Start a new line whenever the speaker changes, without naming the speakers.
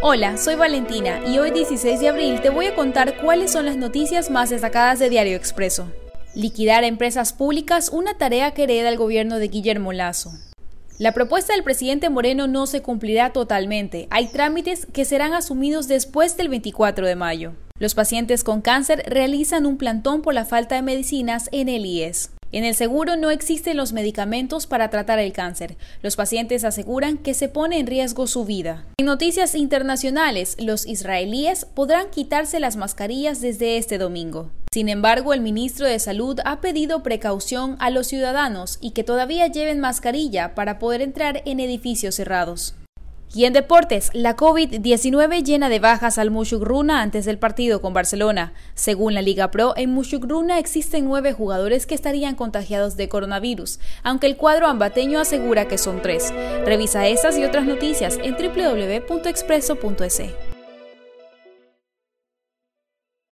Hola, soy Valentina y hoy 16 de abril te voy a contar cuáles son las noticias más destacadas de Diario Expreso. Liquidar empresas públicas, una tarea que hereda el gobierno de Guillermo Lazo. La propuesta del presidente Moreno no se cumplirá totalmente. Hay trámites que serán asumidos después del 24 de mayo. Los pacientes con cáncer realizan un plantón por la falta de medicinas en el IES. En el seguro no existen los medicamentos para tratar el cáncer. Los pacientes aseguran que se pone en riesgo su vida. En noticias internacionales, los israelíes podrán quitarse las mascarillas desde este domingo. Sin embargo, el ministro de Salud ha pedido precaución a los ciudadanos y que todavía lleven mascarilla para poder entrar en edificios cerrados. Y en deportes, la COVID-19 llena de bajas al Mushugruna antes del partido con Barcelona. Según la Liga Pro, en Mushugruna existen nueve jugadores que estarían contagiados de coronavirus, aunque el cuadro ambateño asegura que son tres. Revisa estas y otras noticias en www.expreso.es.